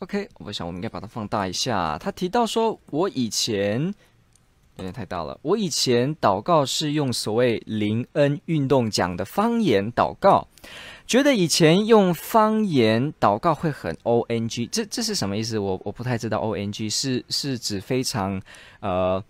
OK，我想我们应该把它放大一下。他提到说，我以前有点太大了。我以前祷告是用所谓灵恩运动讲的方言祷告，觉得以前用方言祷告会很 ONG，这这是什么意思？我我不太知道。ONG 是是指非常呃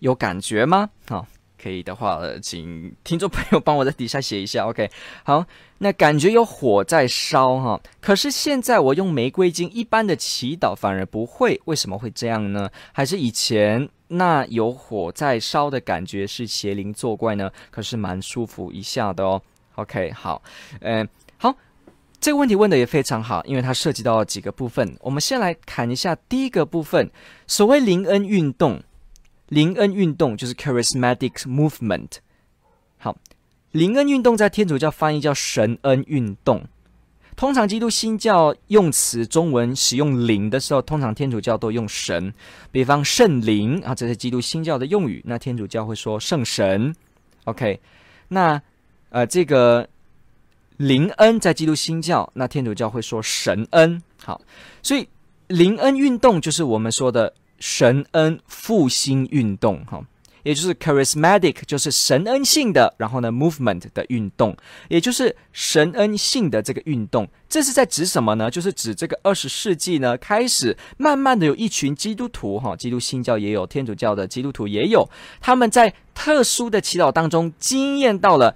有感觉吗？好。可以的话，请听众朋友帮我在底下写一下。OK，好，那感觉有火在烧哈，可是现在我用玫瑰金一般的祈祷反而不会，为什么会这样呢？还是以前那有火在烧的感觉是邪灵作怪呢？可是蛮舒服一下的哦。OK，好，嗯，好，这个问题问的也非常好，因为它涉及到了几个部分。我们先来看一下第一个部分，所谓灵恩运动。灵恩运动就是 charismatic movement。好，灵恩运动在天主教翻译叫神恩运动。通常基督新教用词中文使用灵的时候，通常天主教都用神，比方圣灵啊，这是基督新教的用语。那天主教会说圣神。OK，那呃这个灵恩在基督新教，那天主教会说神恩。好，所以灵恩运动就是我们说的。神恩复兴运动，哈，也就是 charismatic，就是神恩性的，然后呢，movement 的运动，也就是神恩性的这个运动，这是在指什么呢？就是指这个二十世纪呢，开始慢慢的有一群基督徒，哈，基督新教也有，天主教的基督徒也有，他们在特殊的祈祷当中，经验到了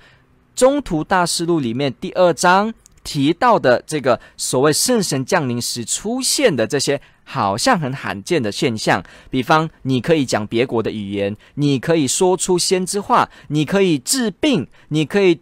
中途大事录里面第二章提到的这个所谓圣神降临时出现的这些。好像很罕见的现象，比方你可以讲别国的语言，你可以说出先知话，你可以治病，你可以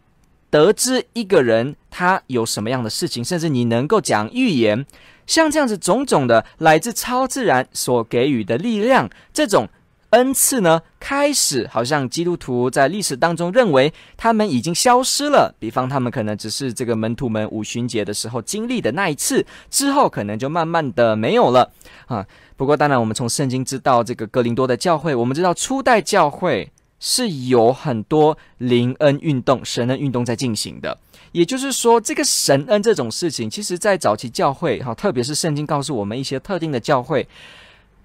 得知一个人他有什么样的事情，甚至你能够讲预言，像这样子种种的来自超自然所给予的力量，这种。恩赐呢，开始好像基督徒在历史当中认为他们已经消失了。比方，他们可能只是这个门徒们五旬节的时候经历的那一次，之后可能就慢慢的没有了啊。不过，当然我们从圣经知道这个哥林多的教会，我们知道初代教会是有很多灵恩运动、神恩运动在进行的。也就是说，这个神恩这种事情，其实在早期教会哈，特别是圣经告诉我们一些特定的教会。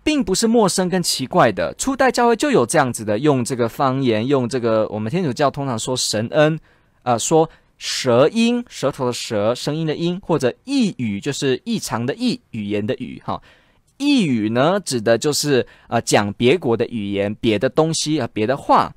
并不是陌生跟奇怪的，初代教会就有这样子的，用这个方言，用这个我们天主教通常说神恩，呃，说舌音，舌头的舌，声音的音，或者异语，就是异常的异，语言的语，哈，异语呢，指的就是呃讲别国的语言，别的东西啊，别的话。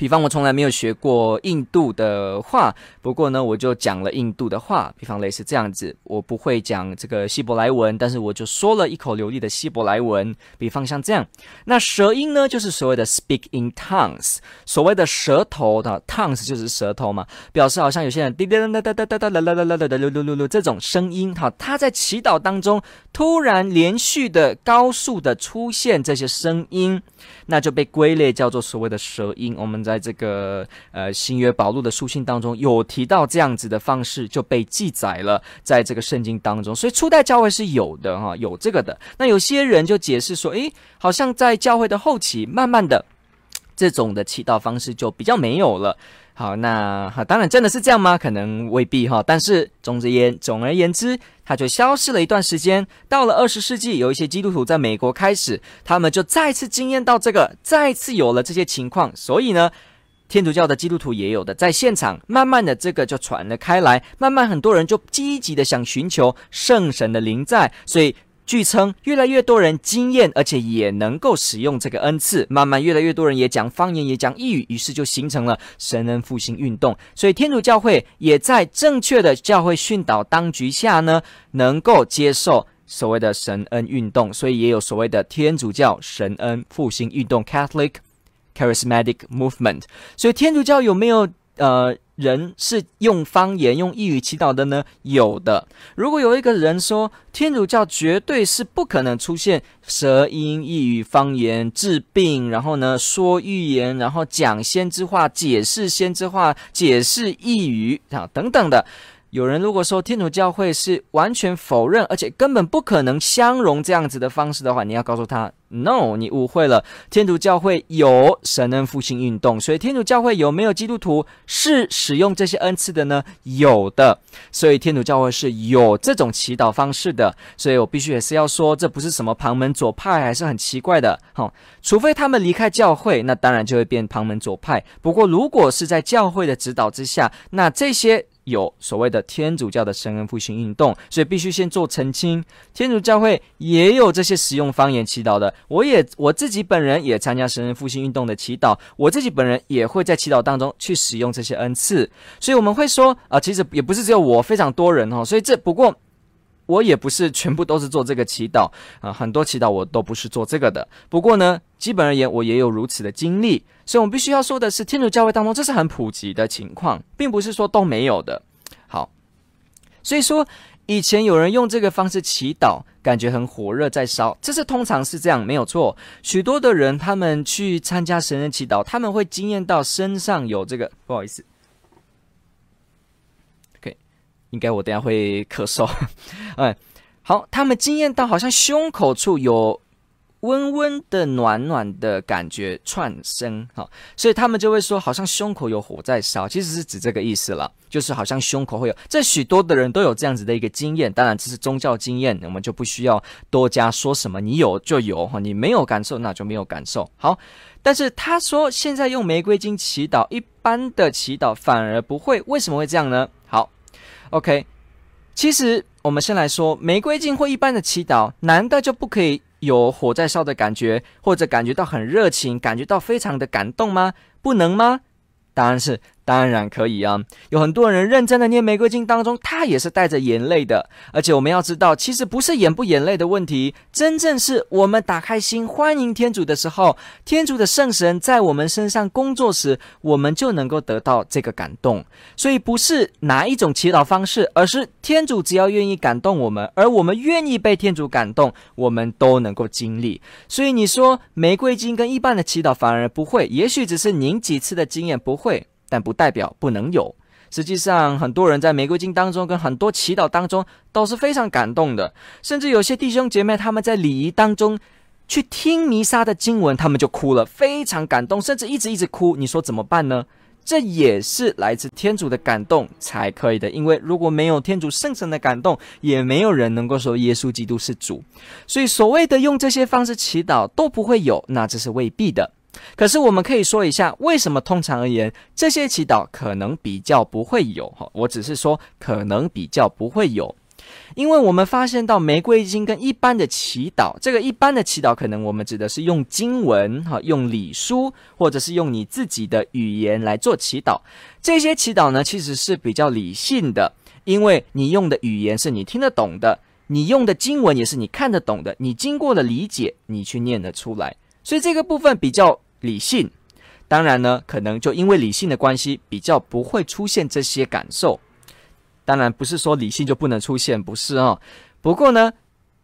比方我从来没有学过印度的话，不过呢，我就讲了印度的话。比方类似这样子，我不会讲这个希伯来文，但是我就说了一口流利的希伯来文。比方像这样，那舌音呢，就是所谓的 speak in tongues，所谓的舌头的 tongues 就是舌头嘛，表示好像有些人哒哒哒哒哒哒哒啦啦啦啦啦噜噜噜噜这种声音哈，他在祈祷当中突然连续的高速的出现这些声音，那就被归类叫做所谓的舌音。我们在这个呃新约保禄的书信当中有提到这样子的方式，就被记载了在这个圣经当中，所以初代教会是有的哈，有这个的。那有些人就解释说，诶，好像在教会的后期，慢慢的这种的祈祷方式就比较没有了。好，那好，当然真的是这样吗？可能未必哈。但是总之言，总而言之，它就消失了一段时间。到了二十世纪，有一些基督徒在美国开始，他们就再次经验到这个，再次有了这些情况。所以呢，天主教的基督徒也有的在现场，慢慢的这个就传了开来，慢慢很多人就积极的想寻求圣神的临在，所以。据称，越来越多人经验，而且也能够使用这个恩赐。慢慢，越来越多人也讲方言，也讲异语，于是就形成了神恩复兴运动。所以，天主教会也在正确的教会训导当局下呢，能够接受所谓的神恩运动。所以，也有所谓的天主教神恩复兴运动 （Catholic Charismatic Movement）。所以，天主教有没有呃，人是用方言、用异语祈祷的呢？有的。如果有一个人说天主教绝对是不可能出现舌音、异语、方言、治病，然后呢说预言，然后讲先知话、解释先知话、解释异语啊等等的。有人如果说天主教会是完全否认，而且根本不可能相容这样子的方式的话，你要告诉他，no，你误会了。天主教会有神恩复兴运动，所以天主教会有没有基督徒是使用这些恩赐的呢？有的，所以天主教会是有这种祈祷方式的。所以我必须也是要说，这不是什么旁门左派，还是很奇怪的。好，除非他们离开教会，那当然就会变旁门左派。不过如果是在教会的指导之下，那这些。有所谓的天主教的神恩复兴运动，所以必须先做澄清。天主教会也有这些使用方言祈祷的，我也我自己本人也参加神恩复兴运动的祈祷，我自己本人也会在祈祷当中去使用这些恩赐。所以我们会说啊、其实也不是只有我，非常多人哦。所以这不过我也不是全部都是做这个祈祷啊、很多祈祷我都不是做这个的。不过呢，基本而言，我也有如此的经历。所以，我们必须要说的是，天主教会当中这是很普及的情况，并不是说都没有的。好，所以说以前有人用这个方式祈祷，感觉很火热在烧，这是通常是这样，没有错。许多的人他们去参加神人祈祷，他们会惊艳到身上有这个，不好意思应该我等下会咳嗽。嗯，好，他们经验到好像胸口处有。温温的、暖暖的感觉窜升，好，所以他们就会说，好像胸口有火在烧，其实是指这个意思了，就是好像胸口会有。这许多的人都有这样子的一个经验，当然这是宗教经验，我们就不需要多加说什么。你有就有哈，你没有感受那就没有感受。好，但是他说现在用玫瑰金祈祷，一般的祈祷反而不会，为什么会这样呢？，OK，其实我们先来说玫瑰金或一般的祈祷，难道就不可以？有火在烧的感觉，或者感觉到很热情，感觉到非常的感动吗？不能吗？答案是。当然可以啊，有很多人认真的念玫瑰经当中，他也是带着眼泪的。而且我们要知道，其实不是眼不眼泪的问题，真正是我们打开心欢迎天主的时候，天主的圣神在我们身上工作时，我们就能够得到这个感动。所以不是哪一种祈祷方式，而是天主只要愿意感动我们，而我们愿意被天主感动，我们都能够经历。所以你说玫瑰经跟一般的祈祷反而不会，也许只是您几次的经验不会。但不代表不能有。实际上，很多人在玫瑰经当中，跟很多祈祷当中，都是非常感动的。甚至有些弟兄姐妹，他们在礼仪当中去听弥撒的经文，他们就哭了，非常感动，甚至一直一直哭。你说怎么办呢？这也是来自天主的感动才可以的。因为如果没有天主圣神的感动，也没有人能够说耶稣基督是主。所以，所谓的用这些方式祈祷都不会有，那这是未必的。可是我们可以说一下，为什么通常而言，这些祈祷可能比较不会有哈？我只是说可能比较不会有，因为我们发现到玫瑰经跟一般的祈祷，这个一般的祈祷可能我们指的是用经文哈，用礼书，或者是用你自己的语言来做祈祷。这些祈祷呢，其实是比较理性的，因为你用的语言是你听得懂的，你用的经文也是你看得懂的，你经过了理解，你去念得出来。所以这个部分比较理性，当然呢，可能就因为理性的关系，比较不会出现这些感受。当然不是说理性就不能出现，不是哦。不过呢，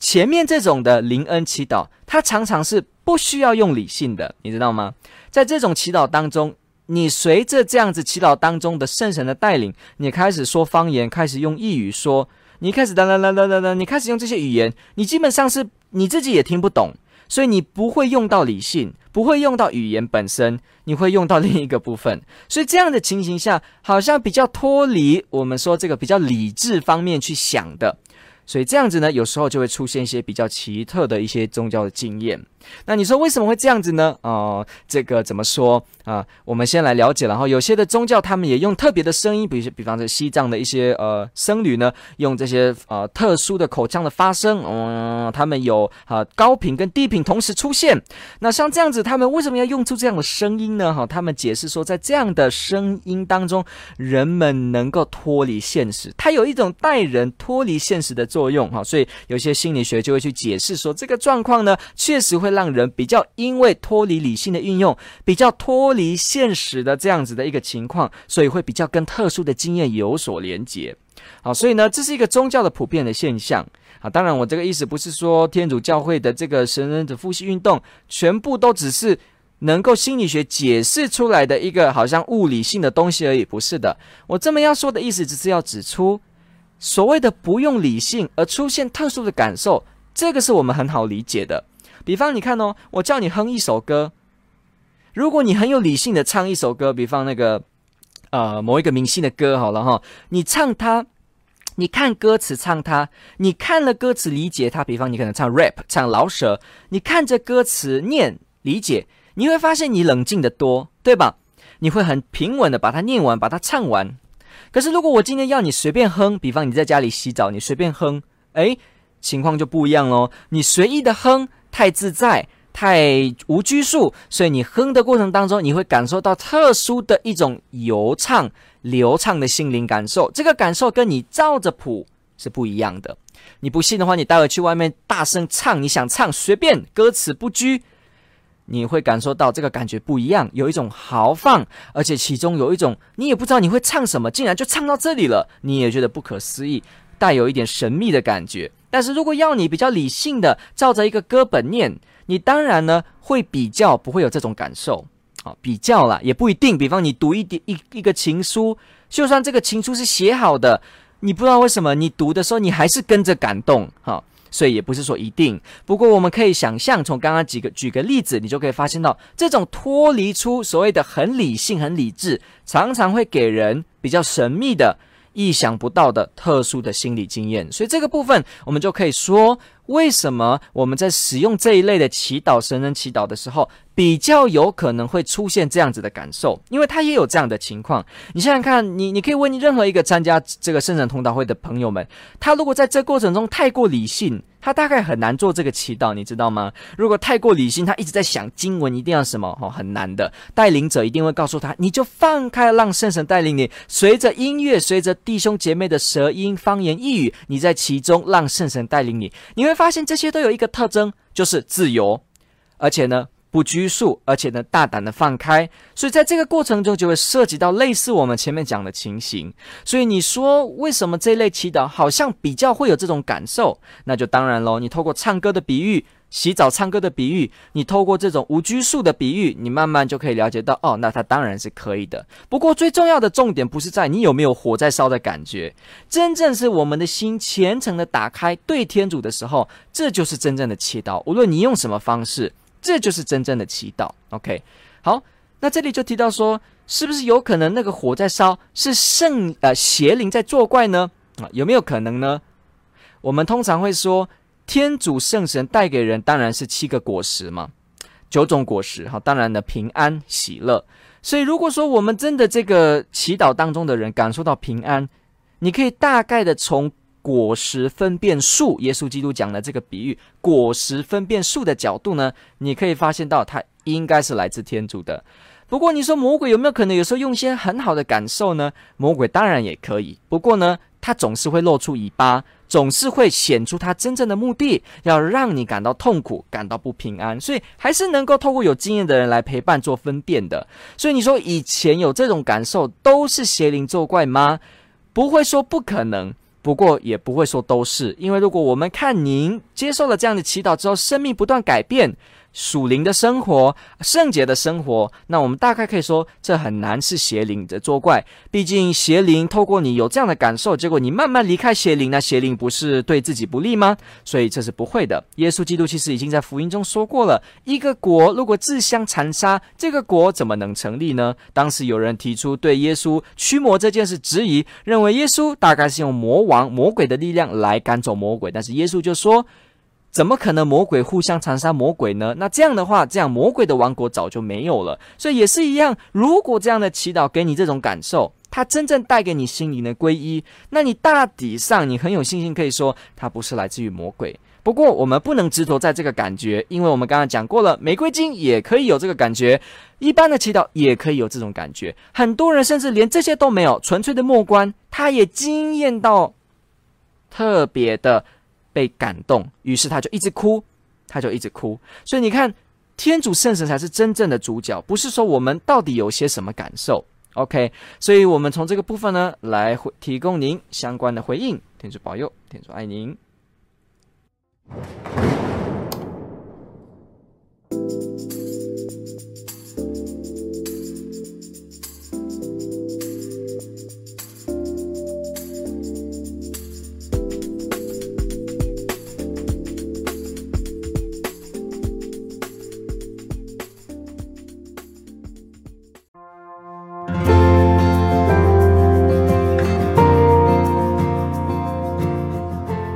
前面这种的灵恩祈祷，它常常是不需要用理性的，你知道吗？在这种祈祷当中，你随着这样子祈祷当中的圣神的带领，你开始说方言，开始用异语说，你开始哒哒哒哒哒哒，你开始用这些语言，你基本上是你自己也听不懂。所以你不会用到理性，不会用到语言本身，你会用到另一个部分。所以这样的情形下，好像比较脱离我们说这个比较理智方面去想的。所以这样子呢，有时候就会出现一些比较奇特的一些宗教的经验。那你说为什么会这样子呢？哦、这个怎么说啊、我们先来了解，然后有些的宗教他们也用特别的声音，比如比方说西藏的一些呃僧侣呢，用这些呃特殊的口腔的发声，嗯，他们有啊、高频跟低频同时出现。那像这样子，他们为什么要用出这样的声音呢？哈、他们解释说，在这样的声音当中，人们能够脱离现实，它有一种带人脱离现实的作用哈。所以有些心理学就会去解释说，这个状况呢，确实会让人比较因为脱离理性的运用，比较脱离现实的这样子的一个情况，所以会比较跟特殊的经验有所连结。好，所以呢，这是一个宗教的普遍的现象。啊，当然，我这个意思不是说天主教会的这个神人的父系运动全部都只是能够心理学解释出来的一个好像物理性的东西而已，不是的。我这么要说的意思，只是要指出所谓的不用理性而出现特殊的感受，这个是我们很好理解的。比方你看哦，我叫你哼一首歌，如果你很有理性的唱一首歌，比方那个呃某一个明星的歌好了哈，你唱它。你看歌词唱它，你看了歌词理解它。比方你可能唱 rap 唱饶舌，你看着歌词念理解，你会发现你冷静的多，对吧？你会很平稳的把它念完，把它唱完。可是如果我今天要你随便哼，比方你在家里洗澡，你随便哼，诶，情况就不一样喽。你随意的哼，太自在，太无拘束，所以你哼的过程当中，你会感受到特殊的一种流畅。流畅的心灵感受，这个感受跟你照着谱是不一样的。你不信的话，你待会去外面大声唱，你想唱随便，歌词不拘，你会感受到这个感觉不一样，有一种豪放，而且其中有一种你也不知道你会唱什么，竟然就唱到这里了，你也觉得不可思议，带有一点神秘的感觉。但是如果要你比较理性的照着一个歌本念，你当然呢会比较不会有这种感受。好比较啦，也不一定。比方你读一点一一个情书，就算这个情书是写好的，你不知道为什么你读的时候你还是跟着感动，哈，所以也不是说一定。不过我们可以想象，从刚刚几个举个例子，你就可以发现到，这种脱离出所谓的很理性、很理智，常常会给人比较神秘的、意想不到的特殊的心理经验。所以这个部分，我们就可以说。为什么我们在使用这一类的祈祷、神人祈祷的时候，比较有可能会出现这样子的感受？因为他也有这样的情况。你想想看，你你可以问你任何一个参加这个圣神同道会的朋友们，他如果在这过程中太过理性，他大概很难做这个祈祷，你知道吗？如果太过理性，他一直在想经文一定要什么，哦，很难的。带领者一定会告诉他，你就放开，让圣神带领你，随着音乐，随着弟兄姐妹的舌音、方言、异语，你在其中让圣神带领你，你会发现这些都有一个特征，就是自由，而且呢，不拘束，而且呢，大胆的放开。所以在这个过程中，就会涉及到类似我们前面讲的情形。所以你说为什么这类祈祷好像比较会有这种感受？那就当然喽，你透过唱歌的比喻。洗澡唱歌的比喻，你透过这种无拘束的比喻，你慢慢就可以了解到，哦，那它当然是可以的。不过最重要的重点不是在你有没有火在烧的感觉，真正是我们的心虔诚的打开对天主的时候，这就是真正的祈祷。无论你用什么方式，这就是真正的祈祷。OK，好，那这里就提到说，是不是有可能那个火在烧是圣呃邪灵在作怪呢？啊，有没有可能呢？我们通常会说。天主圣神带给人当然是七个果实嘛，九种果实哈，当然的平安喜乐。所以如果说我们真的这个祈祷当中的人感受到平安，你可以大概的从果实分辨树，耶稣基督讲的这个比喻，果实分辨树的角度呢，你可以发现到它应该是来自天主的。不过你说魔鬼有没有可能有时候用一些很好的感受呢？魔鬼当然也可以，不过呢，他总是会露出尾巴。总是会显出他真正的目的，要让你感到痛苦，感到不平安，所以还是能够透过有经验的人来陪伴做分辨的。所以你说以前有这种感受都是邪灵作怪吗？不会说不可能，不过也不会说都是，因为如果我们看您接受了这样的祈祷之后，生命不断改变。属灵的生活，圣洁的生活，那我们大概可以说，这很难是邪灵的作怪。毕竟邪灵透过你有这样的感受，结果你慢慢离开邪灵，那邪灵不是对自己不利吗？所以这是不会的。耶稣基督其实已经在福音中说过了，一个国如果自相残杀，这个国怎么能成立呢？当时有人提出对耶稣驱魔这件事质疑，认为耶稣大概是用魔王、魔鬼的力量来赶走魔鬼，但是耶稣就说。怎么可能魔鬼互相残杀魔鬼呢？那这样的话，这样魔鬼的王国早就没有了。所以也是一样，如果这样的祈祷给你这种感受，它真正带给你心灵的皈依，那你大抵上你很有信心可以说它不是来自于魔鬼。不过我们不能执着在这个感觉，因为我们刚刚讲过了，玫瑰金也可以有这个感觉，一般的祈祷也可以有这种感觉。很多人甚至连这些都没有，纯粹的默观，他也惊艳到。特别的被感动，于是他就一直哭，他就一直哭。所以你看，天主圣神才是真正的主角，不是说我们到底有些什么感受。OK，所以我们从这个部分呢，来回提供您相关的回应。天主保佑，天主爱您。